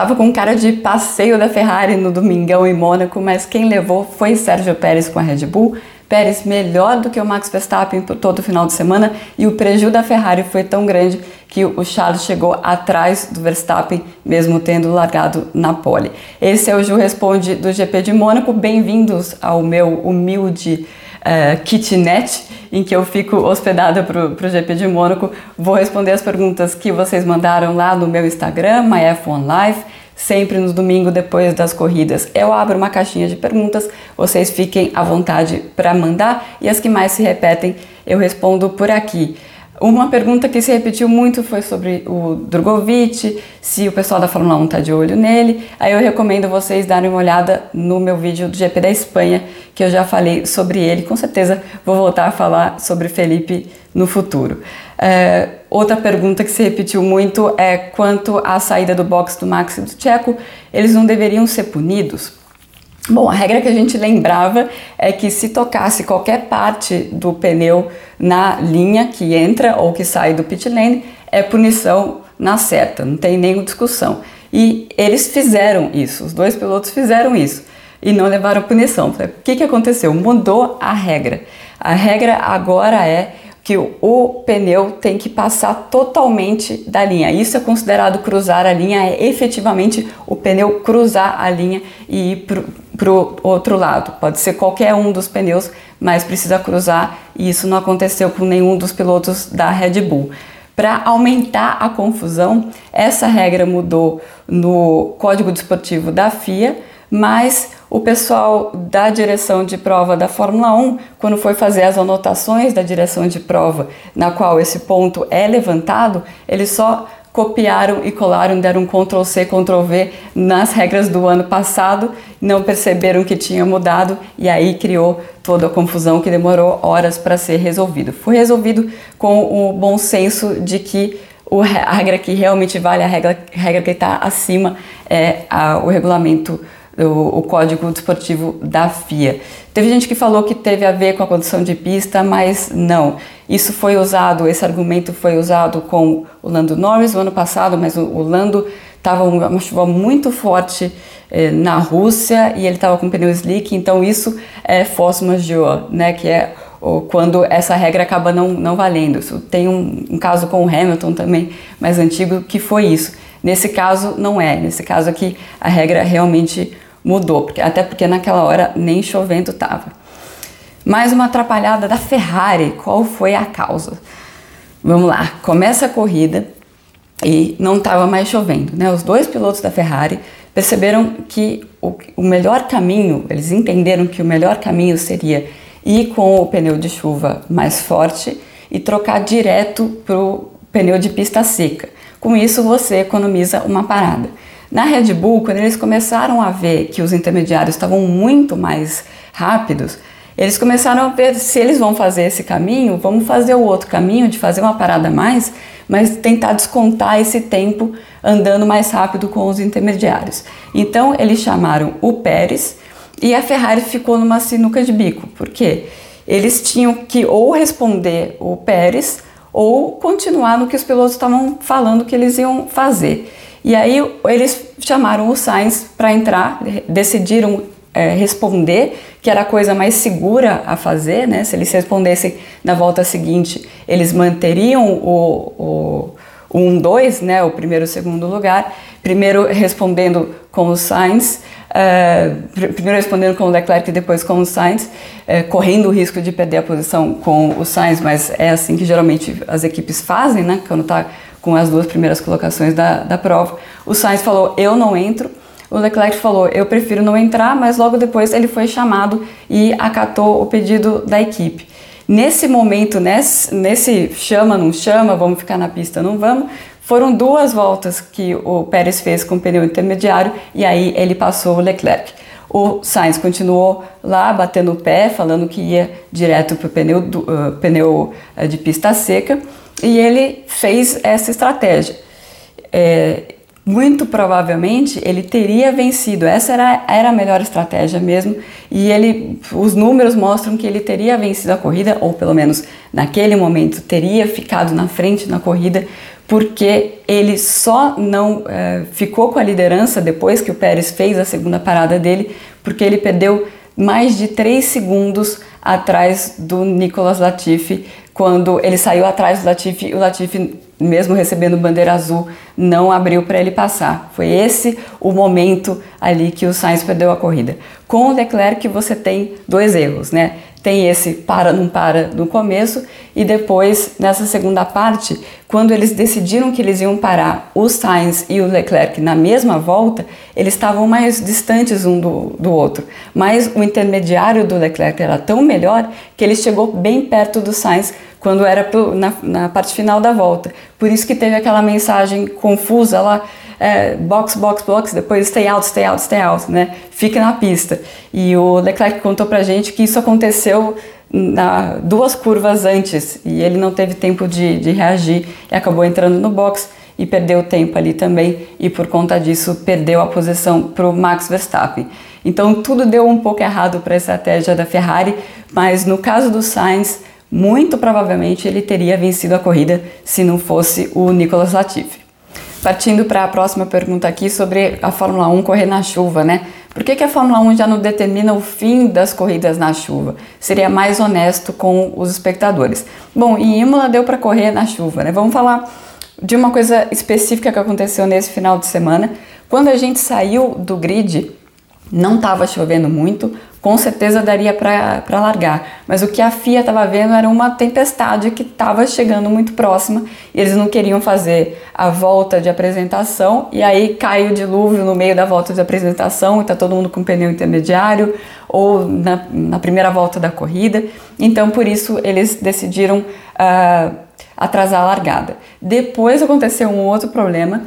Tava com cara de passeio da Ferrari no domingão em Mônaco, mas quem levou foi Sérgio Pérez com a Red Bull. Pérez melhor do que o Max Verstappen por todo o final de semana e o prejuízo da Ferrari foi tão grande que o Charles chegou atrás do Verstappen, mesmo tendo largado na pole. Esse é o Ju Responde do GP de Mônaco. Bem-vindos ao meu humilde uh, kitnet em que eu fico hospedada para o GP de Mônaco. Vou responder as perguntas que vocês mandaram lá no meu Instagram, MyF1Life, sempre no domingo depois das corridas. Eu abro uma caixinha de perguntas, vocês fiquem à vontade para mandar e as que mais se repetem eu respondo por aqui. Uma pergunta que se repetiu muito foi sobre o Drogovic, se o pessoal da Fórmula 1 está de olho nele. Aí eu recomendo vocês darem uma olhada no meu vídeo do GP da Espanha, que eu já falei sobre ele. Com certeza vou voltar a falar sobre Felipe no futuro. É, outra pergunta que se repetiu muito é quanto à saída do box do Max e do Checo, eles não deveriam ser punidos? Bom, a regra que a gente lembrava é que se tocasse qualquer parte do pneu na linha que entra ou que sai do pit lane, é punição na certa, não tem nenhuma discussão. E eles fizeram isso, os dois pilotos fizeram isso e não levaram punição. O que, que aconteceu? Mudou a regra. A regra agora é que o pneu tem que passar totalmente da linha. Isso é considerado cruzar a linha, é efetivamente o pneu cruzar a linha e ir para o outro lado. Pode ser qualquer um dos pneus, mas precisa cruzar e isso não aconteceu com nenhum dos pilotos da Red Bull. Para aumentar a confusão, essa regra mudou no Código Desportivo da FIA, mas o pessoal da direção de prova da Fórmula 1, quando foi fazer as anotações da direção de prova, na qual esse ponto é levantado, eles só copiaram e colaram, deram um Ctrl C, Ctrl V nas regras do ano passado, não perceberam que tinha mudado e aí criou toda a confusão que demorou horas para ser resolvido. Foi resolvido com o bom senso de que a regra que realmente vale, a regra, a regra que está acima é a, o regulamento o, o, código desportivo da FIA. Teve gente que falou que teve a ver com a condição de pista, mas não. Isso foi usado, esse argumento foi usado com o Lando Norris no ano passado, mas o, o Lando estava uma chuva muito forte eh, na Rússia e ele estava com pneu slick, então isso é force majeure, né, que é quando essa regra acaba não, não valendo. Isso tem um, um caso com o Hamilton também, mais antigo, que foi isso. Nesse caso, não é. Nesse caso aqui, a regra realmente mudou, porque, até porque naquela hora nem chovendo estava. Mais uma atrapalhada da Ferrari. Qual foi a causa? Vamos lá. Começa a corrida e não estava mais chovendo. Né? Os dois pilotos da Ferrari perceberam que o, o melhor caminho, eles entenderam que o melhor caminho seria ir com o pneu de chuva mais forte e trocar direto para o pneu de pista seca. Com isso, você economiza uma parada. Na Red Bull, quando eles começaram a ver que os intermediários estavam muito mais rápidos, eles começaram a ver se eles vão fazer esse caminho, vamos fazer o outro caminho de fazer uma parada a mais, mas tentar descontar esse tempo andando mais rápido com os intermediários. Então eles chamaram o Pérez e a Ferrari ficou numa sinuca de bico, porque eles tinham que ou responder o Pérez ou continuar no que os pilotos estavam falando que eles iam fazer. E aí eles chamaram o Sainz para entrar, decidiram é, responder, que era a coisa mais segura a fazer, né? Se eles respondessem na volta seguinte, eles manteriam o, o, o 1-2, né? O primeiro e o segundo lugar. Primeiro respondendo com o Sainz, Uh, primeiro respondendo com o Leclerc e depois com o Sainz, uh, correndo o risco de perder a posição com o Sainz, mas é assim que geralmente as equipes fazem, né? Quando está com as duas primeiras colocações da, da prova. O Sainz falou: Eu não entro. O Leclerc falou: Eu prefiro não entrar, mas logo depois ele foi chamado e acatou o pedido da equipe. Nesse momento, nesse, nesse chama, não chama, vamos ficar na pista, não vamos, Foram duas voltas que o Pérez fez com o pneu intermediário e aí ele passou o Leclerc. O Sainz continuou lá batendo o pé, falando que ia direto para o pneu, uh, pneu de pista seca e ele fez essa estratégia. É, muito provavelmente ele teria vencido. Essa era, era a melhor estratégia mesmo. E ele, os números mostram que ele teria vencido a corrida, ou pelo menos naquele momento teria ficado na frente na corrida, porque ele só não é, ficou com a liderança depois que o Pérez fez a segunda parada dele, porque ele perdeu mais de 3 segundos atrás do Nicolas Latifi, quando ele saiu atrás do Latifi, o Latifi mesmo recebendo bandeira azul, não abriu para ele passar. Foi esse o momento ali que o Sainz perdeu a corrida. Com o Leclerc você tem dois erros, né? Tem esse para não para no começo e depois nessa segunda parte, quando eles decidiram que eles iam parar o Sainz e o Leclerc na mesma volta, eles estavam mais distantes um do, do outro. Mas o intermediário do Leclerc era tão melhor que ele chegou bem perto do Sainz quando era na, na, parte final da volta. Por isso que teve aquela mensagem confusa lá, é, box, box, box, depois stay out, stay out, stay out, né? Fica na pista. E o Leclerc contou pra gente que isso aconteceu na, duas curvas antes e ele não teve tempo de, de reagir e acabou entrando no box e perdeu tempo ali também e por conta disso perdeu a posição para o Max Verstappen. Então tudo deu um pouco errado para a estratégia da Ferrari, mas no caso do Sainz muito provavelmente ele teria vencido a corrida se não fosse o Nicolas Latifi. Partindo para a próxima pergunta aqui sobre a Fórmula 1 correr na chuva, né? Por que, que a Fórmula 1 já não determina o fim das corridas na chuva? Seria mais honesto com os espectadores. Bom, em Imola deu para correr na chuva, né? Vamos falar de uma coisa específica que aconteceu nesse final de semana. Quando a gente saiu do grid, não estava chovendo muito, com certeza daria para largar. Mas o que a FIA estava vendo era uma tempestade que estava chegando muito próxima e eles não queriam fazer a volta de apresentação e aí cai o dilúvio no meio da volta de apresentação e está todo mundo com pneu intermediário ou na, na, primeira volta da corrida. Então por isso eles decidiram uh, atrasar a largada. Depois aconteceu um outro problema.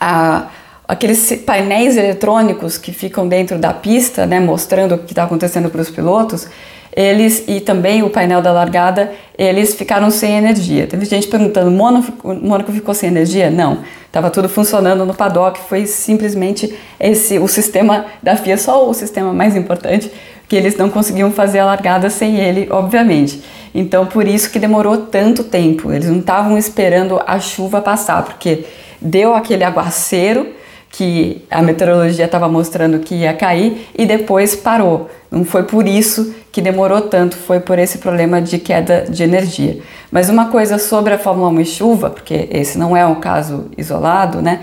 A uh, aqueles painéis eletrônicos que ficam dentro da pista, né, mostrando o que está acontecendo para os pilotos, eles e também o painel da largada, eles ficaram sem energia. Teve gente perguntando: Mônaco, ficou sem energia? Não, estava tudo funcionando no paddock. Foi simplesmente esse o sistema da FIA, só o sistema mais importante que eles não conseguiam fazer a largada sem ele, obviamente. Então, por isso que demorou tanto tempo. Eles não estavam esperando a chuva passar, porque deu aquele aguaceiro que a meteorologia estava mostrando que ia cair e depois parou. Não foi por isso que demorou tanto, foi por esse problema de queda de energia. Mas uma coisa sobre a Fórmula 1 e chuva, porque esse não é um caso isolado, né?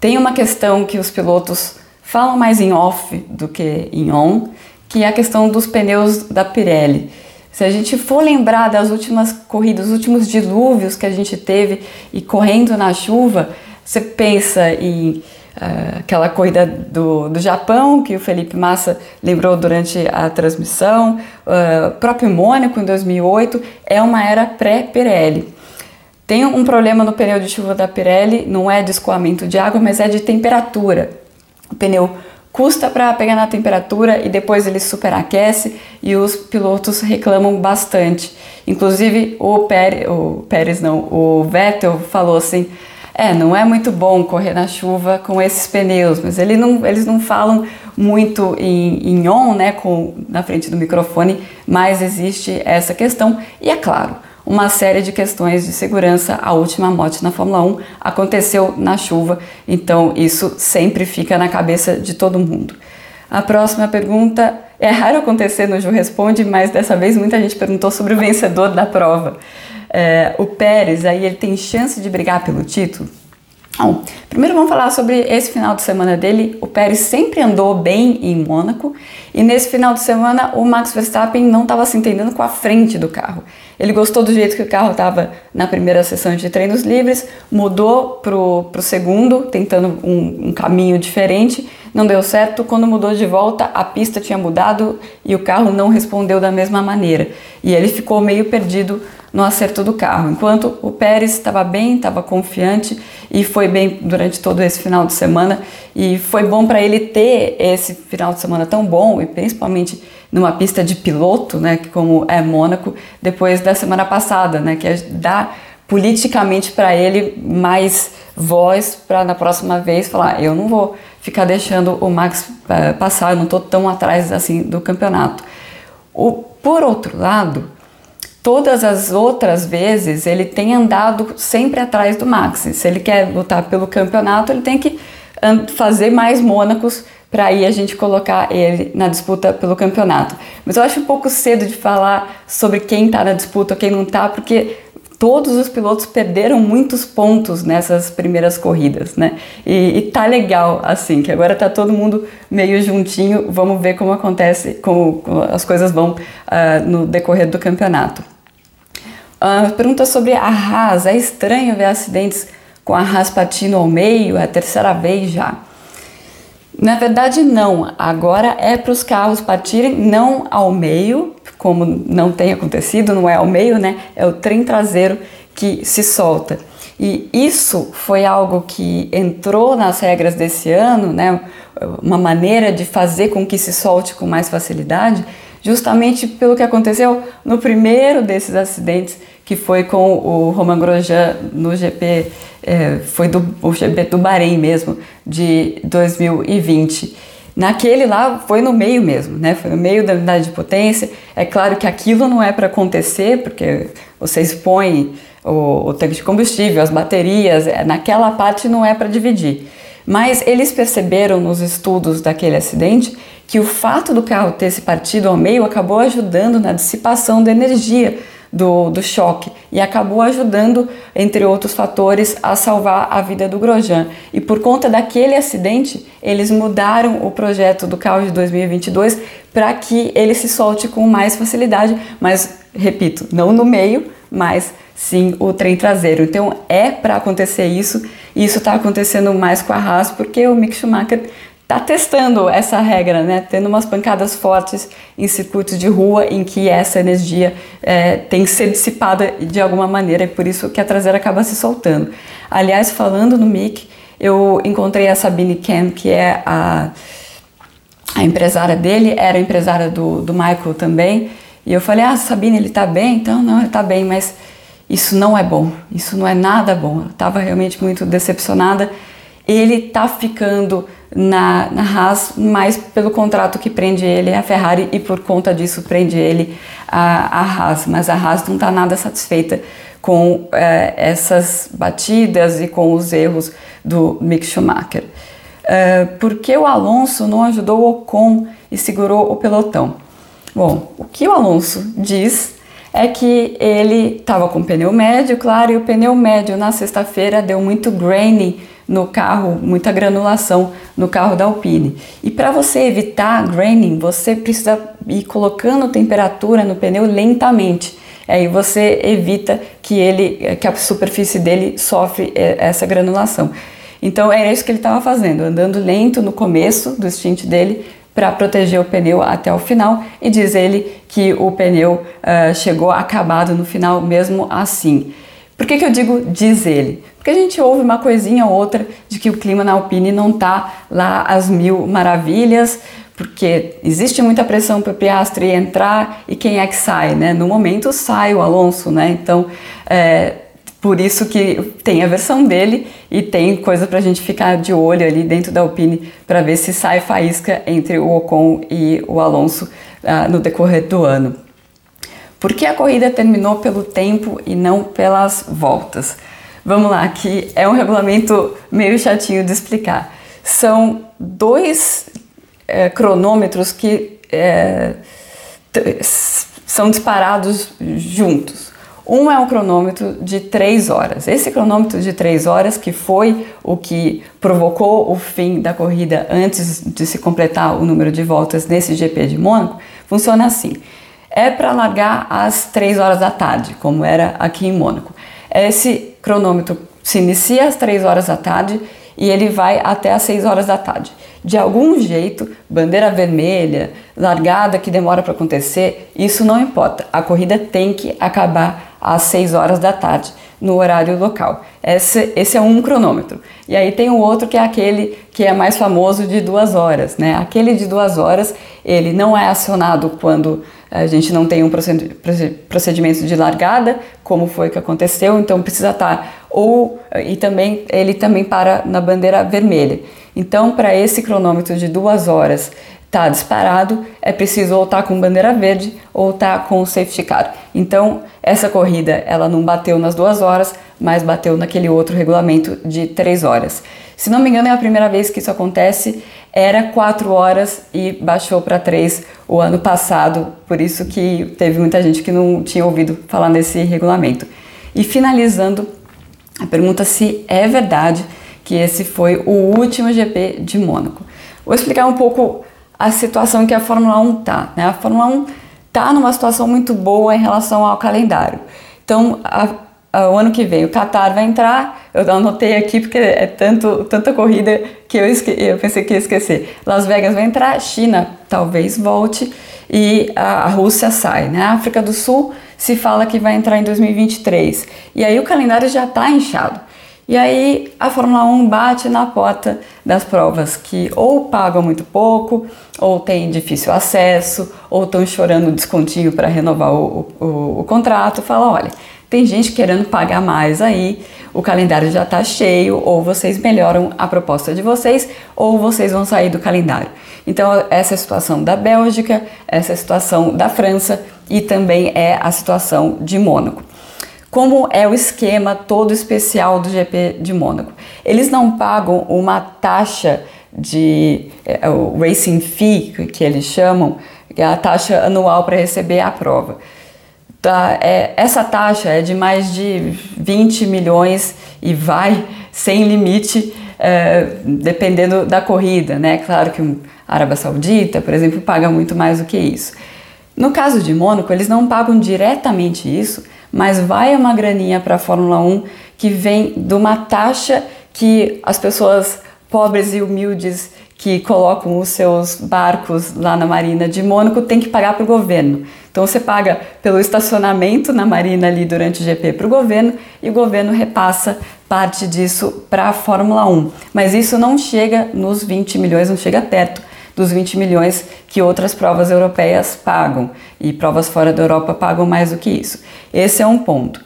Tem uma questão que os pilotos falam mais em off do que em on, que é a questão dos pneus da Pirelli. Se a gente for lembrar das últimas corridas, os últimos dilúvios que a gente teve e correndo na chuva, você pensa em aquela corrida do, do Japão que o Felipe Massa lembrou durante a transmissão, uh, próprio Mônaco em 2008, é uma era pré-Pirelli. Tem um problema no pneu de chuva da Pirelli, não é de escoamento de água, mas é de temperatura. O pneu custa para pegar na temperatura e depois ele superaquece e os pilotos reclamam bastante. Inclusive o Pérez, o Pérez não, o Vettel falou assim, é, não é muito bom correr na chuva com esses pneus, mas ele não, eles não falam muito em, em on, né, com, na frente do microfone, mas existe essa questão. E é claro, uma série de questões de segurança. A última morte na Fórmula 1 aconteceu na chuva, então isso sempre fica na cabeça de todo mundo. A próxima pergunta é raro acontecer no Ju Responde, mas dessa vez muita gente perguntou sobre o vencedor da prova. É, o Pérez, aí ele tem chance de brigar pelo título? Bom, primeiro vamos falar sobre esse final de semana dele. O Pérez sempre andou bem em Mônaco e nesse final de semana o Max Verstappen não estava se entendendo com a frente do carro. Ele gostou do jeito que o carro estava na primeira sessão de treinos livres, mudou para o segundo, tentando um, um caminho diferente. Não deu certo. Quando mudou de volta, a pista tinha mudado e o carro não respondeu da mesma maneira. E ele ficou meio perdido no acerto do carro. Enquanto o Pérez estava bem, estava confiante e foi bem durante todo esse final de semana. E foi bom para ele ter esse final de semana tão bom e principalmente numa pista de piloto, né, como é Mônaco, depois da semana passada, né, que é dá politicamente para ele mais voz para na próxima vez falar, eu não vou ficar deixando o Max uh, passar, eu não estou tão atrás assim do campeonato. O, por outro lado, todas as outras vezes ele tem andado sempre atrás do Max. Se ele quer lutar pelo campeonato, ele tem que fazer mais Mônacos para aí a gente colocar ele na disputa pelo campeonato. Mas eu acho um pouco cedo de falar sobre quem está na disputa, quem não está, porque todos os pilotos perderam muitos pontos nessas primeiras corridas, né? E, e tá legal assim, que agora tá todo mundo meio juntinho. Vamos ver como acontece, como, como as coisas vão uh, no decorrer do campeonato. Uh, pergunta sobre a Haas. É estranho ver acidentes com a Haas Patino ao meio, é a terceira vez já. Na verdade, não. Agora é para os carros partirem não ao meio, como não tem acontecido, não é ao meio, né? É o trem traseiro que se solta. E isso foi algo que entrou nas regras desse ano, né? Uma maneira de fazer com que se solte com mais facilidade, justamente pelo que aconteceu no primeiro desses acidentes, que foi com o Romain Grosjean no GP é, foi do o GP do Bahrein mesmo, de 2020. Naquele lá foi no meio mesmo, né? Foi no meio da unidade de potência. É claro que aquilo não é para acontecer, porque você expõe o, o, tanque de combustível, as baterias, é, naquela parte não é para dividir. Mas eles perceberam nos estudos daquele acidente que o fato do carro ter se partido ao meio acabou ajudando na dissipação da energia do, do choque e acabou ajudando, entre outros fatores, a salvar a vida do Grosjean. E por conta daquele acidente, eles mudaram o projeto do carro de 2022 para que ele se solte com mais facilidade, mas repito, não no meio, mas sim o trem traseiro. Então é para acontecer isso, e isso está acontecendo mais com a Haas porque o Mick Schumacher está testando essa regra, né? Tendo umas pancadas fortes em circuitos de rua em que essa energia é, tem que ser dissipada de alguma maneira, e por isso que a traseira acaba se soltando. Aliás, falando no Mick, eu encontrei a Sabine Kem, que é a, a empresária dele, era empresária do, do Michael também, e eu falei, ah, Sabine, ele tá bem? Então, não, ele tá bem, mas isso não é bom, isso não é nada bom. Eu estava realmente muito decepcionada. Ele tá ficando na, na Haas, mas pelo contrato que prende ele a Ferrari e por conta disso prende ele a, a Haas. Mas a Haas não está nada satisfeita com é, essas batidas e com os erros do Mick Schumacher. É, por que o Alonso não ajudou o Ocon e segurou o pelotão? Bom, o que o Alonso diz é que ele estava com pneu médio, claro, e o pneu médio na sexta-feira deu muito grainy no carro, muita granulação no carro da Alpine. E para você evitar graining, você precisa ir colocando temperatura no pneu lentamente. Aí você evita que ele, que a superfície dele sofre é, essa granulação. Então era isso que ele estava fazendo, andando lento no começo do stint dele para proteger o pneu até o final e diz ele que o pneu uh, chegou acabado no final mesmo assim. Por que, que eu digo diz ele? Porque a gente ouve uma coisinha ou outra de que o clima na Alpine não está lá às mil maravilhas, porque existe muita pressão para o Piastri entrar e quem é que sai, né? No momento sai o Alonso, né? Então, é, por isso que tem a versão dele e tem coisa para a gente ficar de olho ali dentro da Alpine para ver se sai faísca entre o Ocon e o Alonso uh, no decorrer do ano. Por que a corrida terminou pelo tempo e não pelas voltas? Vamos lá, que é um regulamento meio chatinho de explicar. São dois é, cronômetros que é, são disparados juntos. Um é um cronômetro de 3 horas. Esse cronômetro de 3 horas, que foi o que provocou o fim da corrida antes de se completar o número de voltas nesse GP de Mônaco, funciona assim é para largar às 3 horas da tarde, como era aqui em Mônaco. Esse cronômetro se inicia às 3 horas da tarde e ele vai até às 6 horas da tarde. De algum jeito, bandeira vermelha, largada que demora para acontecer, isso não importa. A corrida tem que acabar às 6 horas da tarde no horário local. Esse, esse é um cronômetro. E aí tem o outro que é aquele que é mais famoso de duas horas. Né? Aquele de duas horas, ele não é acionado quando a gente não tem um procedimento de largada, como foi que aconteceu, então precisa estar ou e também ele também para na bandeira vermelha. Então, para esse cronômetro de duas horas está disparado, é preciso ou tá com bandeira verde ou tá com safety car. Então, essa corrida ela não bateu nas duas horas, mas bateu naquele outro regulamento de três horas. Se não me engano, é a primeira vez que isso acontece. Era quatro horas e baixou para três o ano passado, por isso que teve muita gente que não tinha ouvido falar nesse regulamento. E finalizando, a pergunta se é verdade que esse foi o último GP de Mônaco. Vou explicar um pouco a situação que a Fórmula 1 tá. Né? A Fórmula 1 tá numa situação muito boa em relação ao calendário. Então, a, a, o ano que vem o Qatar vai entrar, eu anotei aqui porque é tanto, tanta corrida que eu, esque, eu pensei que ia esquecer. Las Vegas vai entrar, China talvez volte e a, a Rússia sai. Né? A África do Sul se fala que vai entrar em 2023. E aí o calendário já está inchado. E aí a Fórmula 1 bate na porta das provas que ou pagam muito pouco, ou têm difícil acesso, ou estão chorando descontinho para renovar o, o, o contrato. Fala, olha, tem gente querendo pagar mais aí, o calendário já está cheio, ou vocês melhoram a proposta de vocês, ou vocês vão sair do calendário. Então, essa é a situação da Bélgica, essa é a situação da França e também é a situação de Mônaco. Como é o esquema todo especial do GP de Mônaco? Eles não pagam uma taxa de é, o racing fee que eles chamam, que é a taxa anual para receber a prova. Tá, é, essa taxa é de mais de 20 milhões e vai sem limite, é, dependendo da corrida, né? Claro que a Arábia Saudita, por exemplo, paga muito mais do que isso. No caso de Mônaco, eles não pagam diretamente isso, mas vai uma graninha para a Fórmula 1 que vem de uma taxa que as pessoas pobres e humildes que colocam os seus barcos lá na Marina de Mônaco têm que pagar para o governo. Então você paga pelo estacionamento na Marina ali durante o GP para o governo e o governo repassa parte disso para a Fórmula 1. Mas isso não chega nos 20 milhões, não chega perto dos 20 milhões que outras provas europeias pagam e provas fora da Europa pagam mais do que isso. Esse é um ponto.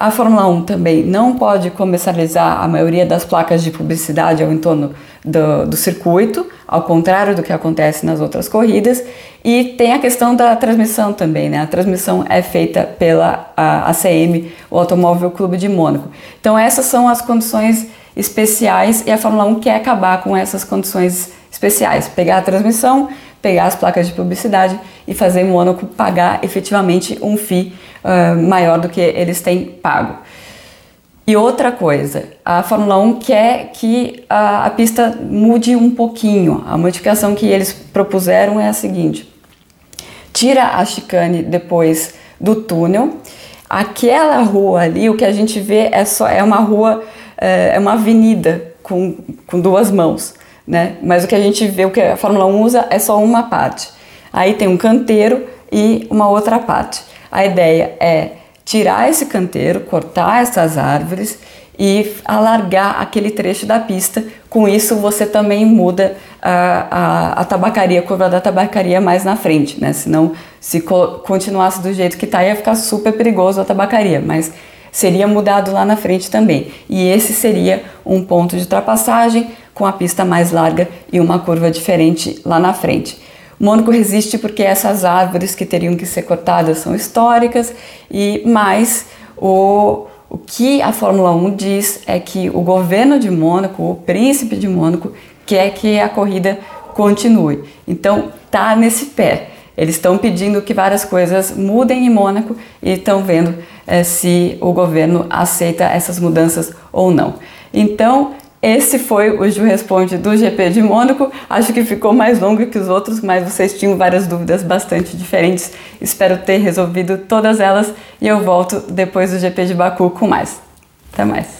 A Fórmula 1 também não pode comercializar a maioria das placas de publicidade ao entorno do, do, circuito, ao contrário do que acontece nas outras corridas. E tem a questão da transmissão também, né? A transmissão é feita pela ACM, o Automóvel Clube de Mônaco. Então essas são as condições especiais e a Fórmula 1 quer acabar com essas condições especiais, pegar a transmissão, pegar as placas de publicidade e fazer Mônaco pagar efetivamente um FII uh, maior do que eles têm pago. E outra coisa, a Fórmula 1 quer que a, a pista mude um pouquinho. A modificação que eles propuseram é a seguinte: tira a chicane depois do túnel. Aquela rua ali, o que a gente vê é só é uma rua, é, é uma avenida com, com duas mãos né? Mas o que a gente vê, o que a Fórmula 1 usa é só uma parte. Aí tem um canteiro e uma outra parte. A ideia é tirar esse canteiro, cortar essas árvores e alargar aquele trecho da pista. Com isso, você também muda a, a, a tabacaria, a curva da tabacaria mais na frente, né? Senão, se continuasse do jeito que está, ia ficar super perigoso a tabacaria. Mas seria mudado lá na frente também. E esse seria um ponto de ultrapassagem com a pista mais larga e uma curva diferente lá na frente. Mônaco resiste porque essas árvores que teriam que ser cortadas são históricas e mais o, o que a Fórmula 1 diz é que o governo de Mônaco, o príncipe de Mônaco, quer que a corrida continue. Então tá nesse pé. Eles estão pedindo que várias coisas mudem em Mônaco e estão vendo é, se o governo aceita essas mudanças ou não. Então, esse foi o Ju Responde do GP de Mônaco. Acho que ficou mais longo que os outros, mas vocês tinham várias dúvidas bastante diferentes. Espero ter resolvido todas elas e eu volto depois do GP de Baku com mais. Até mais.